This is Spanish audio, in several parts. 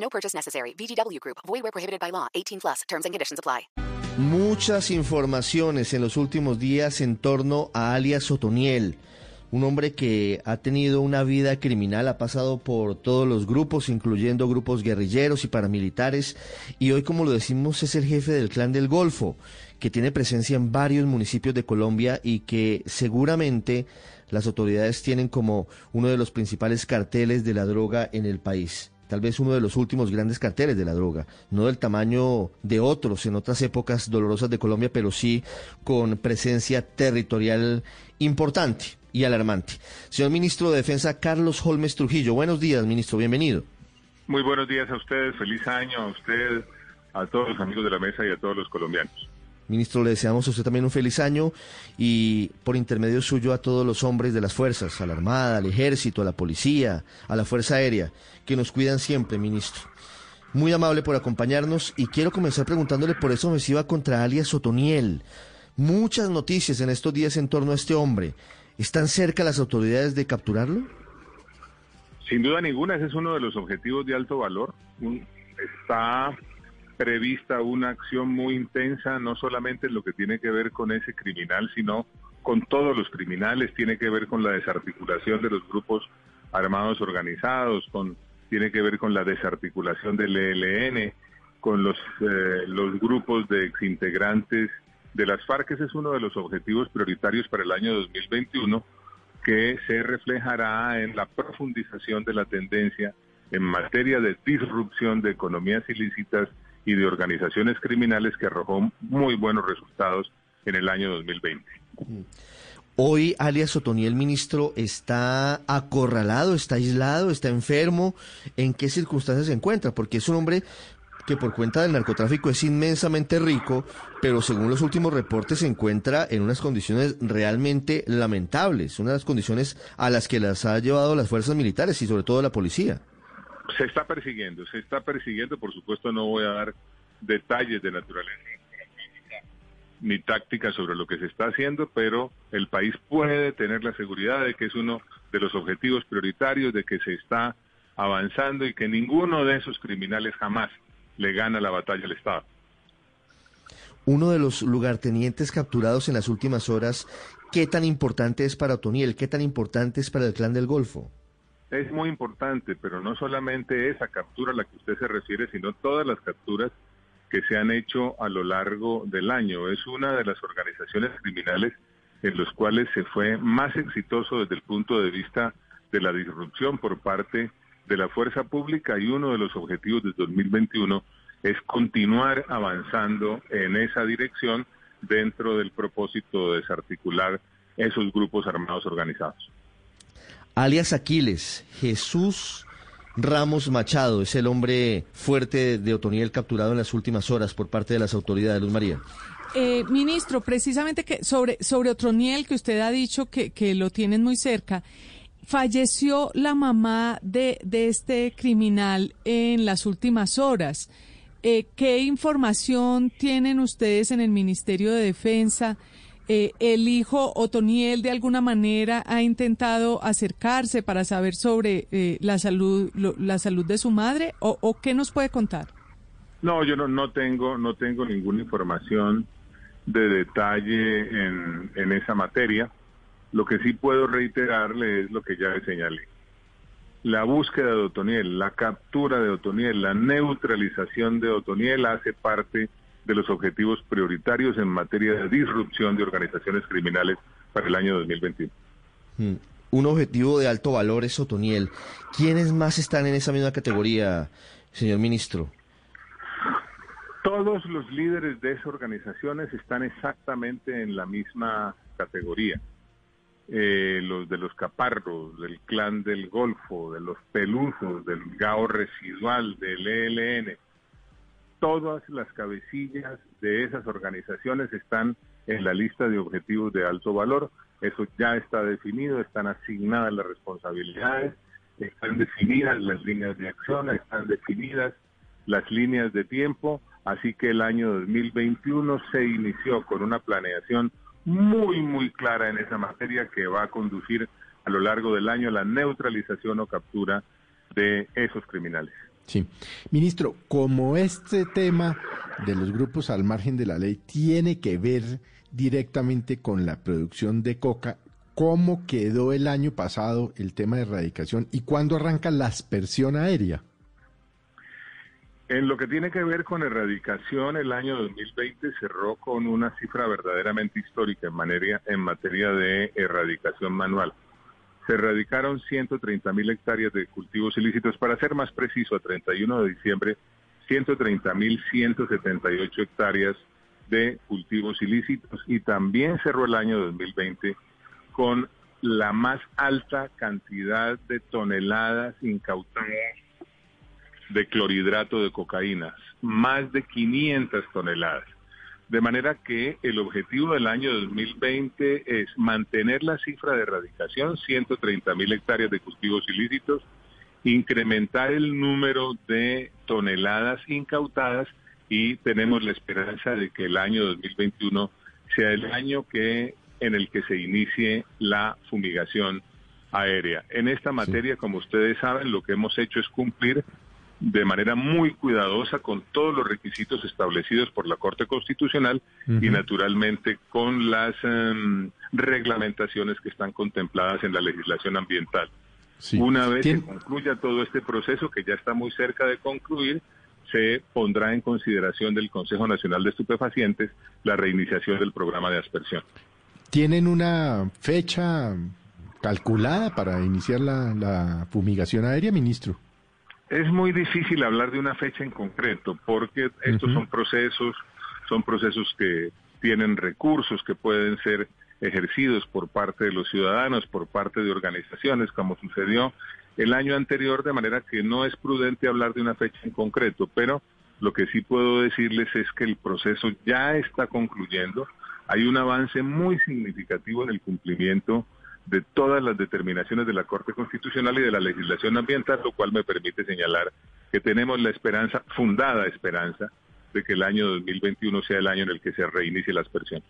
No purchase necessary. VGW Group. Void where prohibited by law. 18 plus. Terms and conditions apply. Muchas informaciones en los últimos días en torno a alias Otoniel, un hombre que ha tenido una vida criminal, ha pasado por todos los grupos, incluyendo grupos guerrilleros y paramilitares, y hoy, como lo decimos, es el jefe del Clan del Golfo, que tiene presencia en varios municipios de Colombia y que seguramente las autoridades tienen como uno de los principales carteles de la droga en el país tal vez uno de los últimos grandes carteles de la droga, no del tamaño de otros en otras épocas dolorosas de Colombia, pero sí con presencia territorial importante y alarmante. Señor ministro de Defensa Carlos Holmes Trujillo, buenos días, ministro, bienvenido. Muy buenos días a ustedes, feliz año a usted, a todos los amigos de la mesa y a todos los colombianos. Ministro, le deseamos a usted también un feliz año y por intermedio suyo a todos los hombres de las fuerzas, a la Armada, al Ejército, a la Policía, a la Fuerza Aérea, que nos cuidan siempre, ministro. Muy amable por acompañarnos y quiero comenzar preguntándole por esa ofensiva contra alias Otoniel. Muchas noticias en estos días en torno a este hombre. ¿Están cerca las autoridades de capturarlo? Sin duda ninguna, ese es uno de los objetivos de alto valor. está prevista una acción muy intensa, no solamente en lo que tiene que ver con ese criminal, sino con todos los criminales, tiene que ver con la desarticulación de los grupos armados organizados, con tiene que ver con la desarticulación del ELN, con los, eh, los grupos de exintegrantes de las FARC. Ese es uno de los objetivos prioritarios para el año 2021 que se reflejará en la profundización de la tendencia en materia de disrupción de economías ilícitas y de organizaciones criminales que arrojó muy buenos resultados en el año 2020. Hoy, alias Otoniel, ministro, está acorralado, está aislado, está enfermo. ¿En qué circunstancias se encuentra? Porque es un hombre que por cuenta del narcotráfico es inmensamente rico, pero según los últimos reportes se encuentra en unas condiciones realmente lamentables, unas condiciones a las que las ha llevado las fuerzas militares y sobre todo la policía. Se está persiguiendo, se está persiguiendo, por supuesto no voy a dar detalles de naturaleza ni táctica sobre lo que se está haciendo, pero el país puede tener la seguridad de que es uno de los objetivos prioritarios, de que se está avanzando y que ninguno de esos criminales jamás le gana la batalla al Estado. Uno de los lugartenientes capturados en las últimas horas, ¿qué tan importante es para Otoniel? ¿Qué tan importante es para el clan del Golfo? Es muy importante, pero no solamente esa captura a la que usted se refiere, sino todas las capturas que se han hecho a lo largo del año. Es una de las organizaciones criminales en los cuales se fue más exitoso desde el punto de vista de la disrupción por parte de la fuerza pública y uno de los objetivos de 2021 es continuar avanzando en esa dirección dentro del propósito de desarticular esos grupos armados organizados. Alias Aquiles, Jesús Ramos Machado es el hombre fuerte de Otoniel capturado en las últimas horas por parte de las autoridades, Luz María. Eh, ministro, precisamente que sobre, sobre Otoniel, que usted ha dicho que, que lo tienen muy cerca, falleció la mamá de, de este criminal en las últimas horas. Eh, ¿Qué información tienen ustedes en el Ministerio de Defensa? Eh, ¿El hijo Otoniel de alguna manera ha intentado acercarse para saber sobre eh, la salud la salud de su madre o, o, qué nos puede contar? No, yo no, no tengo no tengo ninguna información de detalle en, en esa materia. Lo que sí puedo reiterarle es lo que ya le señalé. La búsqueda de Otoniel, la captura de Otoniel, la neutralización de Otoniel hace parte de los objetivos prioritarios en materia de disrupción de organizaciones criminales para el año 2021. Hmm. Un objetivo de alto valor es Otoniel. ¿Quiénes más están en esa misma categoría, señor ministro? Todos los líderes de esas organizaciones están exactamente en la misma categoría eh, los de los caparros, del clan del Golfo, de los pelusos, del GAO residual, del ELN. Todas las cabecillas de esas organizaciones están en la lista de objetivos de alto valor. Eso ya está definido, están asignadas las responsabilidades, están definidas las líneas de acción, están definidas las líneas de tiempo, así que el año 2021 se inició con una planeación muy, muy clara en esa materia que va a conducir a lo largo del año a la neutralización o captura de esos criminales. Sí. Ministro, como este tema de los grupos al margen de la ley tiene que ver directamente con la producción de coca, ¿cómo quedó el año pasado el tema de erradicación y cuándo arranca la aspersión aérea? En lo que tiene que ver con erradicación, el año 2020 cerró con una cifra verdaderamente histórica en materia, en materia de erradicación manual. Se erradicaron 130 mil hectáreas de cultivos ilícitos. Para ser más preciso, a 31 de diciembre, 130 mil 178 hectáreas de cultivos ilícitos y también cerró el año 2020 con la más alta cantidad de toneladas incautadas de clorhidrato de cocaína, más de 500 toneladas. De manera que el objetivo del año 2020 es mantener la cifra de erradicación, 130 mil hectáreas de cultivos ilícitos, incrementar el número de toneladas incautadas y tenemos la esperanza de que el año 2021 sea el año que en el que se inicie la fumigación aérea. En esta materia, como ustedes saben, lo que hemos hecho es cumplir de manera muy cuidadosa con todos los requisitos establecidos por la Corte Constitucional y naturalmente con las em, reglamentaciones que están contempladas en la legislación ambiental. Una vez que concluya todo este proceso, que ya está muy cerca de concluir, se pondrá en consideración del Consejo Nacional de Estupefacientes la reiniciación del programa de aspersión. ¿Tienen una fecha calculada para iniciar la fumigación aérea, ministro? Es muy difícil hablar de una fecha en concreto porque estos son procesos, son procesos que tienen recursos que pueden ser ejercidos por parte de los ciudadanos, por parte de organizaciones, como sucedió el año anterior, de manera que no es prudente hablar de una fecha en concreto, pero lo que sí puedo decirles es que el proceso ya está concluyendo, hay un avance muy significativo en el cumplimiento de todas las determinaciones de la Corte Constitucional y de la legislación ambiental, lo cual me permite señalar que tenemos la esperanza, fundada esperanza, de que el año 2021 sea el año en el que se reinicie la aspersión.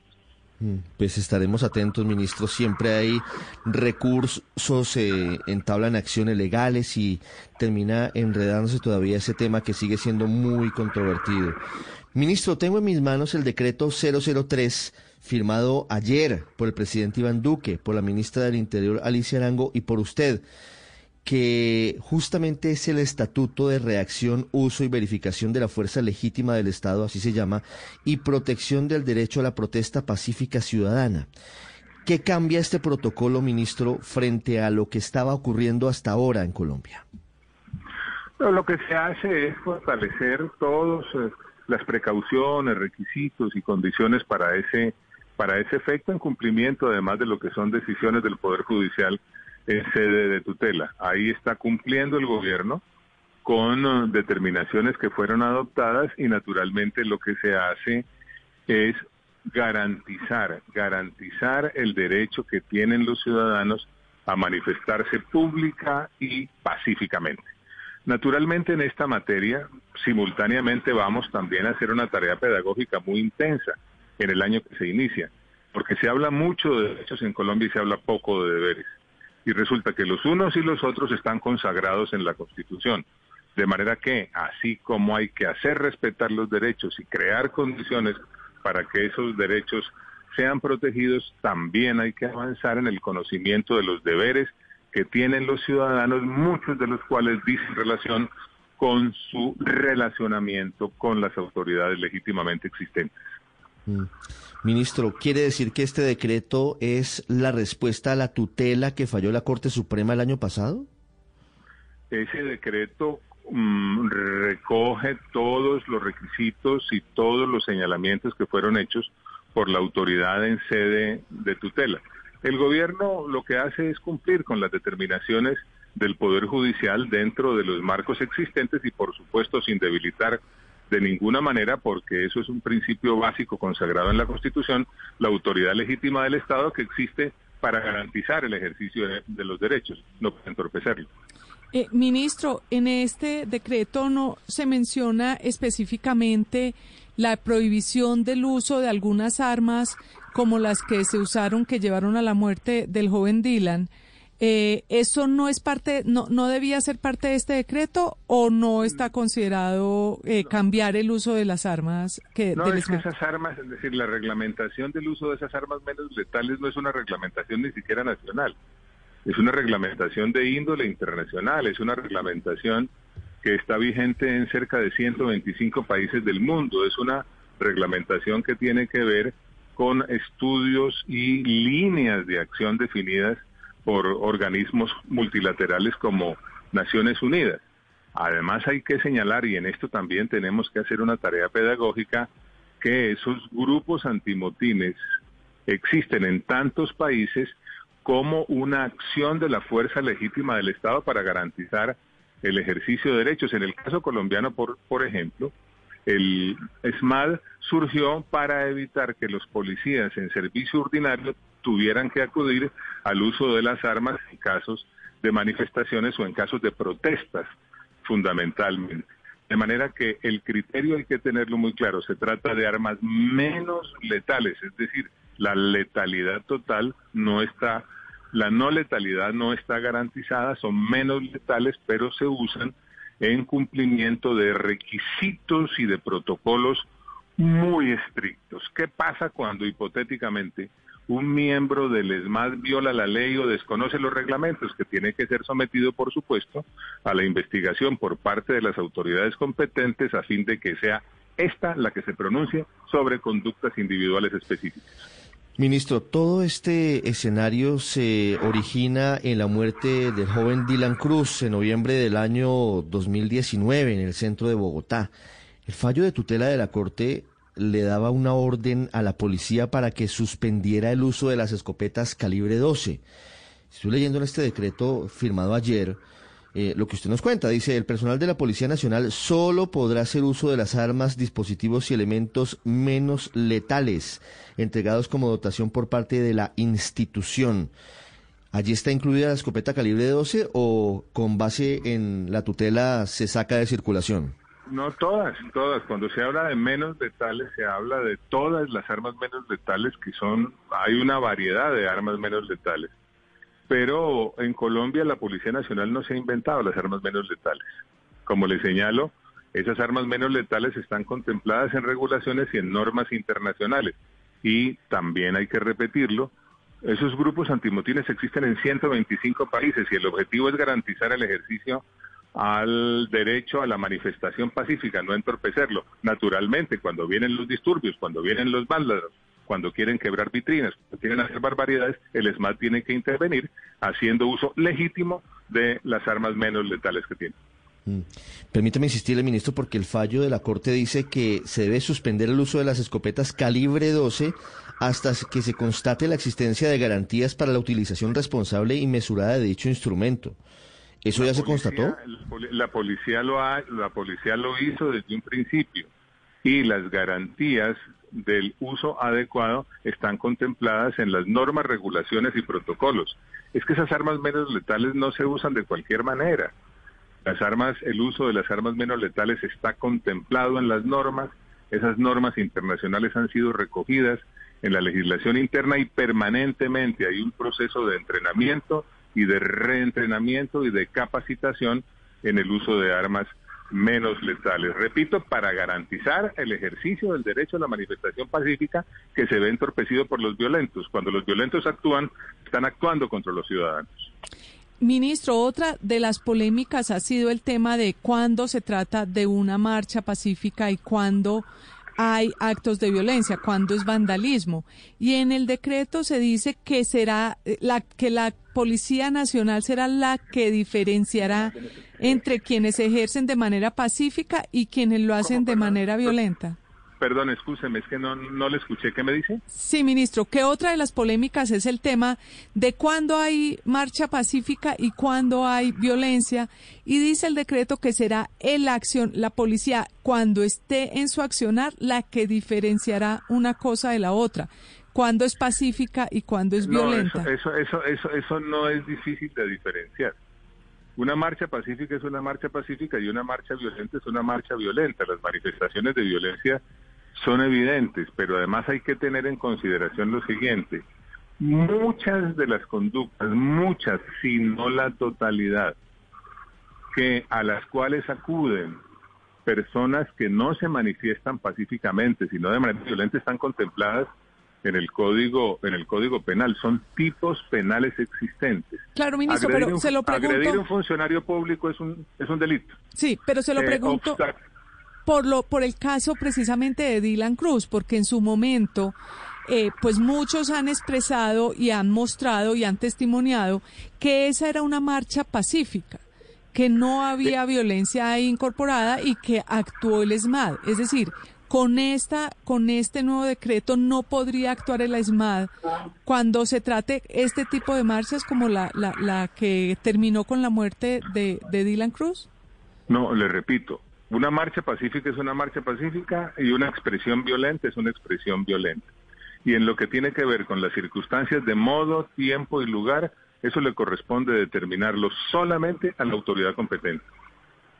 Mm, pues estaremos atentos, ministro. Siempre hay recursos, eh, entablan acciones legales y termina enredándose todavía ese tema que sigue siendo muy controvertido. Ministro, tengo en mis manos el decreto 003 firmado ayer por el presidente Iván Duque, por la ministra del Interior Alicia Arango y por usted, que justamente es el Estatuto de Reacción, Uso y Verificación de la Fuerza Legítima del Estado, así se llama, y protección del derecho a la protesta pacífica ciudadana. ¿Qué cambia este protocolo, ministro, frente a lo que estaba ocurriendo hasta ahora en Colombia? lo que se hace es fortalecer todas eh, las precauciones, requisitos y condiciones para ese para ese efecto en cumplimiento además de lo que son decisiones del Poder Judicial en sede de tutela. Ahí está cumpliendo el gobierno con uh, determinaciones que fueron adoptadas y naturalmente lo que se hace es garantizar, garantizar el derecho que tienen los ciudadanos a manifestarse pública y pacíficamente. Naturalmente en esta materia, simultáneamente vamos también a hacer una tarea pedagógica muy intensa en el año que se inicia, porque se habla mucho de derechos en Colombia y se habla poco de deberes. Y resulta que los unos y los otros están consagrados en la Constitución. De manera que, así como hay que hacer respetar los derechos y crear condiciones para que esos derechos sean protegidos, también hay que avanzar en el conocimiento de los deberes que tienen los ciudadanos, muchos de los cuales dicen relación con su relacionamiento con las autoridades legítimamente existentes. Mm. Ministro, ¿quiere decir que este decreto es la respuesta a la tutela que falló la Corte Suprema el año pasado? Ese decreto mm, recoge todos los requisitos y todos los señalamientos que fueron hechos por la autoridad en sede de tutela. El gobierno lo que hace es cumplir con las determinaciones del Poder Judicial dentro de los marcos existentes y por supuesto sin debilitar de ninguna manera, porque eso es un principio básico consagrado en la Constitución, la autoridad legítima del Estado que existe para garantizar el ejercicio de, los derechos, no para entorpecerlo. Eh, ministro, en este decreto no se menciona específicamente la prohibición del uso de algunas armas como las que se usaron que llevaron a la muerte del joven Dylan. Eh, ¿Eso no es parte, no, no debía ser parte de este decreto o no está considerado eh, cambiar el uso de las armas? Que, No, es que esas armas, es decir, la reglamentación del uso de esas armas menos letales no es una reglamentación ni siquiera nacional. Es una reglamentación de índole internacional, es una reglamentación que está vigente en cerca de 125 países del mundo. Es una reglamentación que tiene que ver con estudios y líneas de acción definidas por organismos multilaterales como Naciones Unidas. Además hay que señalar, y en esto también tenemos que hacer una tarea pedagógica, que esos grupos antimotines existen en tantos países como una acción de la fuerza legítima del Estado para garantizar el ejercicio de derechos. En el caso colombiano, por, por ejemplo, el SMAD surgió para evitar que los policías en servicio ordinario tuvieran que acudir al uso de las armas en casos de manifestaciones o en casos de protestas, fundamentalmente. De manera que el criterio hay que tenerlo muy claro, se trata de armas menos letales, es decir, la letalidad total no está, la no letalidad no está garantizada, son menos letales, pero se usan en cumplimiento de requisitos y de protocolos muy estrictos. ¿Qué pasa cuando hipotéticamente un miembro del ESMAD viola la ley o desconoce los reglamentos, que tiene que ser sometido, por supuesto, a la investigación por parte de las autoridades competentes a fin de que sea esta la que se pronuncie sobre conductas individuales específicas? Ministro, todo este escenario se origina en la muerte del joven Dylan Cruz en noviembre del año 2019 en el centro de Bogotá. El fallo de tutela de la Corte le daba una orden a la policía para que suspendiera el uso de las escopetas calibre 12. Estoy leyendo en este decreto firmado ayer eh, lo que usted nos cuenta. Dice, el personal de la Policía Nacional solo podrá hacer uso de las armas, dispositivos y elementos menos letales entregados como dotación por parte de la institución. ¿Allí está incluida la escopeta calibre 12 o con base en la tutela se saca de circulación? No todas, todas. Cuando se habla de menos letales, se habla de todas las armas menos letales, que son, hay una variedad de armas menos letales. Pero en Colombia la Policía Nacional no se ha inventado las armas menos letales. Como le señalo, esas armas menos letales están contempladas en regulaciones y en normas internacionales. Y también hay que repetirlo, esos grupos antimotines existen en 125 países y el objetivo es garantizar el ejercicio al derecho a la manifestación pacífica, no entorpecerlo. Naturalmente, cuando vienen los disturbios, cuando vienen los vándalos, cuando quieren quebrar vitrinas, cuando quieren hacer barbaridades, el ESMAD tiene que intervenir haciendo uso legítimo de las armas menos letales que tiene. Mm. Permítame insistirle, ministro, porque el fallo de la Corte dice que se debe suspender el uso de las escopetas calibre 12 hasta que se constate la existencia de garantías para la utilización responsable y mesurada de dicho instrumento. ¿Eso La ya se constató? La policía lo ha, la policía lo hizo desde un principio y las garantías del uso adecuado están contempladas en las normas, regulaciones y protocolos. Es que esas armas menos letales no se usan de cualquier manera. Las armas, el uso de las armas menos letales está contemplado en las normas. Esas normas internacionales han sido recogidas en la legislación interna y permanentemente hay un proceso de entrenamiento y de reentrenamiento y de capacitación en el uso de armas menos letales. Repito, para garantizar el ejercicio del derecho a la manifestación pacífica que se ve entorpecido por los violentos. Cuando los violentos actúan, están actuando contra los ciudadanos. Ministro, otra de las polémicas ha sido el tema de cuándo se trata de una marcha pacífica y cuándo hay actos de violencia, cuándo es vandalismo. Y en el decreto se dice que será eh, la que la Policía Nacional será la que diferenciará entre quienes ejercen de manera pacífica y quienes lo hacen de manera violenta. Perdón, escúcheme, es que no, no le escuché. ¿Qué me dice? Sí, ministro, que otra de las polémicas es el tema de cuándo hay marcha pacífica y cuándo hay violencia. Y dice el decreto que será la acción, la policía, cuando esté en su accionar, la que diferenciará una cosa de la otra. Cuándo es pacífica y cuándo es violenta. eso, eso, eso, eso no es difícil de diferenciar. Una marcha pacífica es una marcha pacífica y una marcha violenta es una marcha violenta. Las manifestaciones de violencia son evidentes, pero además hay que tener en consideración lo siguiente. Muchas de las conductas, muchas, si no la totalidad, que a las cuales acuden personas que no se manifiestan pacíficamente, sino de manera violenta, están contempladas en el código en el código penal son tipos penales existentes. Claro, ministro, pero se lo pregunto. Agredir a un funcionario público es un es un delito. Sí, pero se lo eh, pregunto por lo por el caso precisamente de Dylan Cruz, porque en su momento eh, pues muchos han expresado y han mostrado y han testimoniado que esa era una marcha pacífica que no había violencia ahí incorporada y que actuó el ESMAD. Es decir, con esta con este nuevo decreto no podría actuar el ESMAD cuando se trate este tipo de marchas como la, la, la que terminó con la muerte de, de Dylan Cruz? No, le repito, una marcha pacífica es una marcha pacífica y una expresión violenta es una expresión violenta. Y en lo que tiene que ver con las circunstancias de modo, tiempo y lugar, eso le corresponde determinarlo solamente a la autoridad competente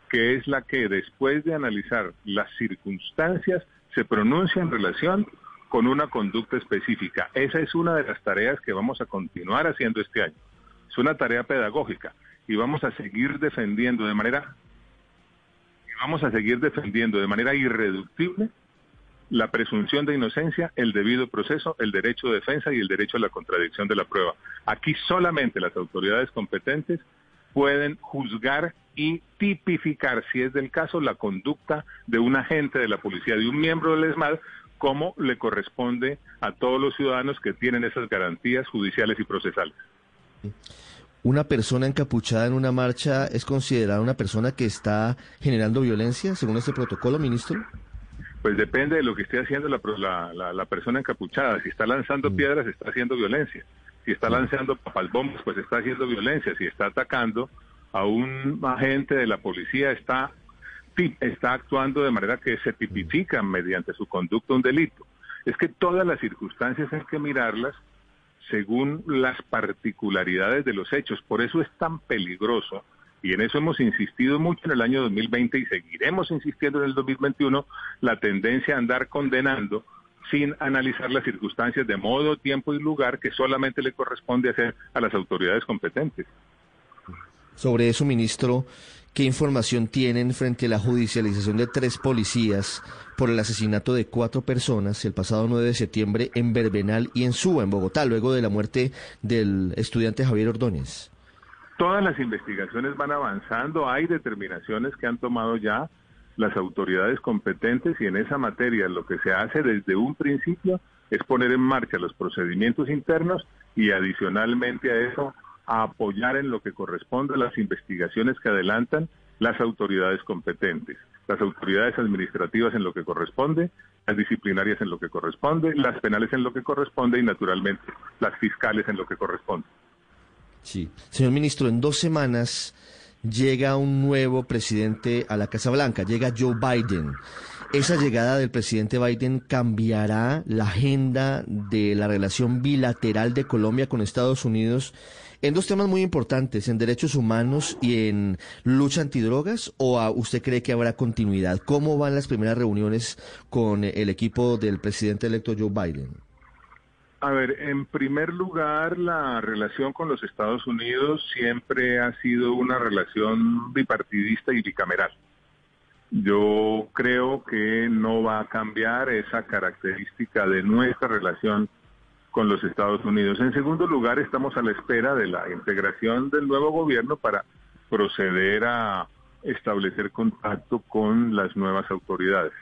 que es la que después de analizar las circunstancias se pronuncia en relación con una conducta específica. Esa es una de las tareas que vamos a continuar haciendo este año. Es una tarea pedagógica y vamos a seguir defendiendo de manera vamos a seguir defendiendo de manera irreductible la presunción de inocencia, el debido proceso, el derecho de defensa y el derecho a la contradicción de la prueba. Aquí solamente las autoridades competentes pueden juzgar y tipificar, si es del caso, la conducta de un agente de la policía, de un miembro del ESMAD, como le corresponde a todos los ciudadanos que tienen esas garantías judiciales y procesales. ¿Una persona encapuchada en una marcha es considerada una persona que está generando violencia, según este protocolo, ministro? Pues depende de lo que esté haciendo la, la, persona encapuchada. Si está lanzando mm. piedras, está haciendo violencia. Si está lanzando papalbombas, pues está haciendo violencia. Si está atacando a un agente de la policía, está, está actuando de manera que se tipifica mediante su conducta un delito. Es que todas las circunstancias hay que mirarlas según las particularidades de los hechos. Por eso es tan peligroso y en eso hemos insistido mucho en el año 2020 y seguiremos insistiendo en el 2021, la tendencia a andar condenando sin analizar las circunstancias de modo, tiempo y lugar que solamente le corresponde hacer a las autoridades competentes. Sobre eso, ministro, ¿qué información tienen frente a la judicialización de tres policías por el asesinato de cuatro personas el pasado 9 de septiembre en Berbenal y en Suba, en Bogotá, luego de la muerte del estudiante Javier Ordóñez? Todas las investigaciones van avanzando, hay determinaciones que han tomado ya las autoridades competentes y en esa materia lo que se hace desde un principio es poner en marcha los procedimientos internos y adicionalmente a eso apoyar en lo que corresponde a las investigaciones que adelantan las autoridades competentes, las autoridades administrativas en lo que corresponde, las disciplinarias en lo que corresponde, las penales en lo que corresponde y naturalmente las fiscales en lo que corresponde. Sí. Señor ministro, en dos semanas llega un nuevo presidente a la Casa Blanca, llega Joe Biden. ¿Esa llegada del presidente Biden cambiará la agenda de la relación bilateral de Colombia con Estados Unidos en dos temas muy importantes, en derechos humanos y en lucha antidrogas? ¿O usted cree que habrá continuidad? ¿Cómo van las primeras reuniones con el equipo del presidente electo Joe Biden? A ver, en primer lugar, la relación con los Estados Unidos siempre ha sido una relación bipartidista y bicameral. Yo creo que no va a cambiar esa característica de nuestra relación con los Estados Unidos. En segundo lugar, estamos a la espera de la integración del nuevo gobierno para proceder a establecer contacto con las nuevas autoridades.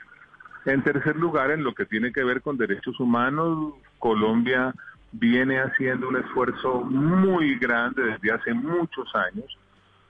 En tercer lugar, en lo que tiene que ver con derechos humanos, Colombia viene haciendo un esfuerzo muy grande desde hace muchos años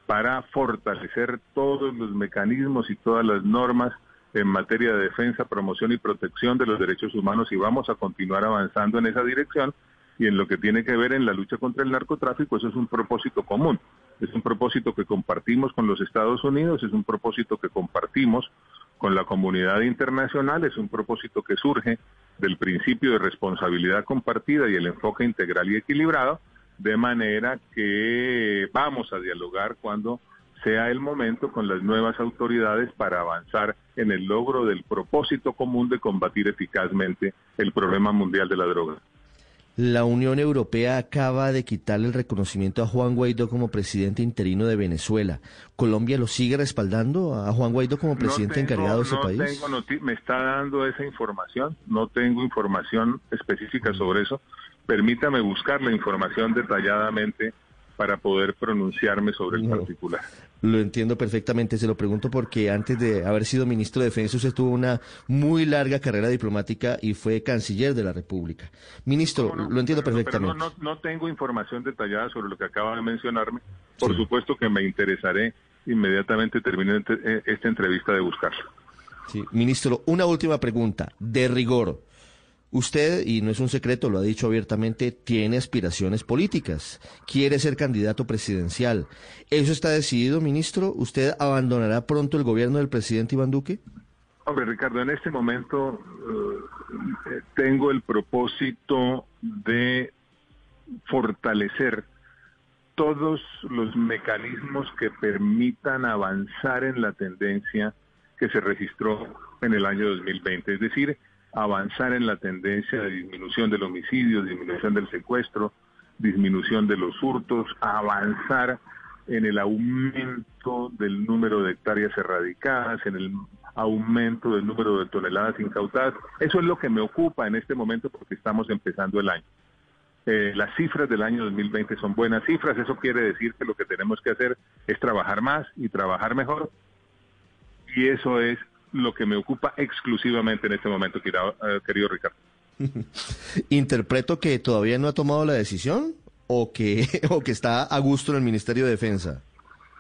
para fortalecer todos los mecanismos y todas las normas en materia de defensa, promoción y protección de los derechos humanos y vamos a continuar avanzando en esa dirección. Y en lo que tiene que ver en la lucha contra el narcotráfico, eso es un propósito común. Es un propósito que compartimos con los Estados Unidos, es un propósito que compartimos con la comunidad internacional, es un propósito que surge del principio de responsabilidad compartida y el enfoque integral y equilibrado, de manera que vamos a dialogar cuando sea el momento con las nuevas autoridades para avanzar en el logro del propósito común de combatir eficazmente el problema mundial de la droga. La Unión Europea acaba de quitarle el reconocimiento a Juan Guaidó como presidente interino de Venezuela. ¿Colombia lo sigue respaldando a Juan Guaidó como presidente encargado de ese país? Tengo me está dando esa información, no tengo información específica sobre eso. Permítame buscar la información detalladamente para poder pronunciarme sobre el particular. Lo entiendo perfectamente, se lo pregunto porque antes de haber sido ministro de Defensa usted tuvo una muy larga carrera diplomática y fue canciller de la República. Ministro, lo entiendo perfectamente. no, no, tengo información detallada sobre lo que acaba de mencionarme. Por supuesto que me interesaré inmediatamente termine eh, esta entrevista de buscarlo. Sí, ministro, una última pregunta, de rigor. Usted, y no es un secreto, lo ha dicho abiertamente, tiene aspiraciones políticas, quiere ser candidato presidencial. ¿Eso está decidido, ministro? ¿Usted abandonará pronto el gobierno del presidente Iván Duque? Hombre, Ricardo, en este momento eh, tengo el propósito de fortalecer todos los mecanismos que permitan avanzar en la tendencia que se registró en el año 2020. Es decir, avanzar en la tendencia de disminución del homicidio, disminución del secuestro, disminución de los hurtos, avanzar en el aumento del número de hectáreas erradicadas, en el aumento del número de toneladas incautadas. Eso es lo que me ocupa en este momento porque estamos empezando el año. Eh, las cifras del año 2020 son buenas cifras, eso quiere decir que lo que tenemos que hacer es trabajar más y trabajar mejor. Y eso es lo que me ocupa exclusivamente en este momento, eh, querido Ricardo. ¿Interpreto que todavía no ha tomado la decisión o que, o que está a gusto en el Ministerio de Defensa?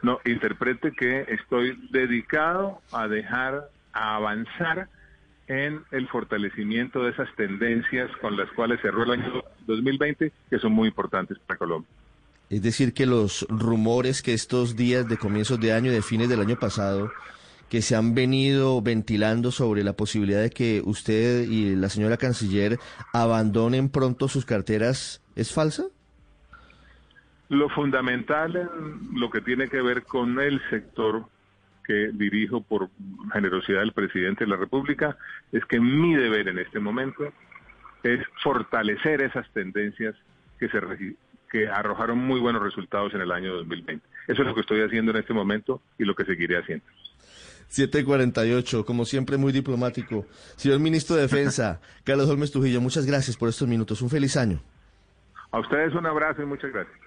No, interprete que estoy dedicado a dejar, a avanzar en el fortalecimiento de esas tendencias con las cuales cerró el año 2020, que son muy importantes para Colombia. Es decir, que los rumores que estos días de comienzos de año y de fines del año pasado que se han venido ventilando sobre la posibilidad de que usted y la señora canciller abandonen pronto sus carteras es falsa? Lo fundamental en lo que tiene que ver con el sector que dirijo por generosidad del presidente de la República es que mi deber en este momento es fortalecer esas tendencias que se que arrojaron muy buenos resultados en el año 2020. Eso es lo que estoy haciendo en este momento y lo que seguiré haciendo. 748, como siempre muy diplomático. Señor Ministro de Defensa, Carlos Holmes Trujillo, muchas gracias por estos minutos. Un feliz año. A ustedes un abrazo y muchas gracias.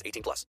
18 plus.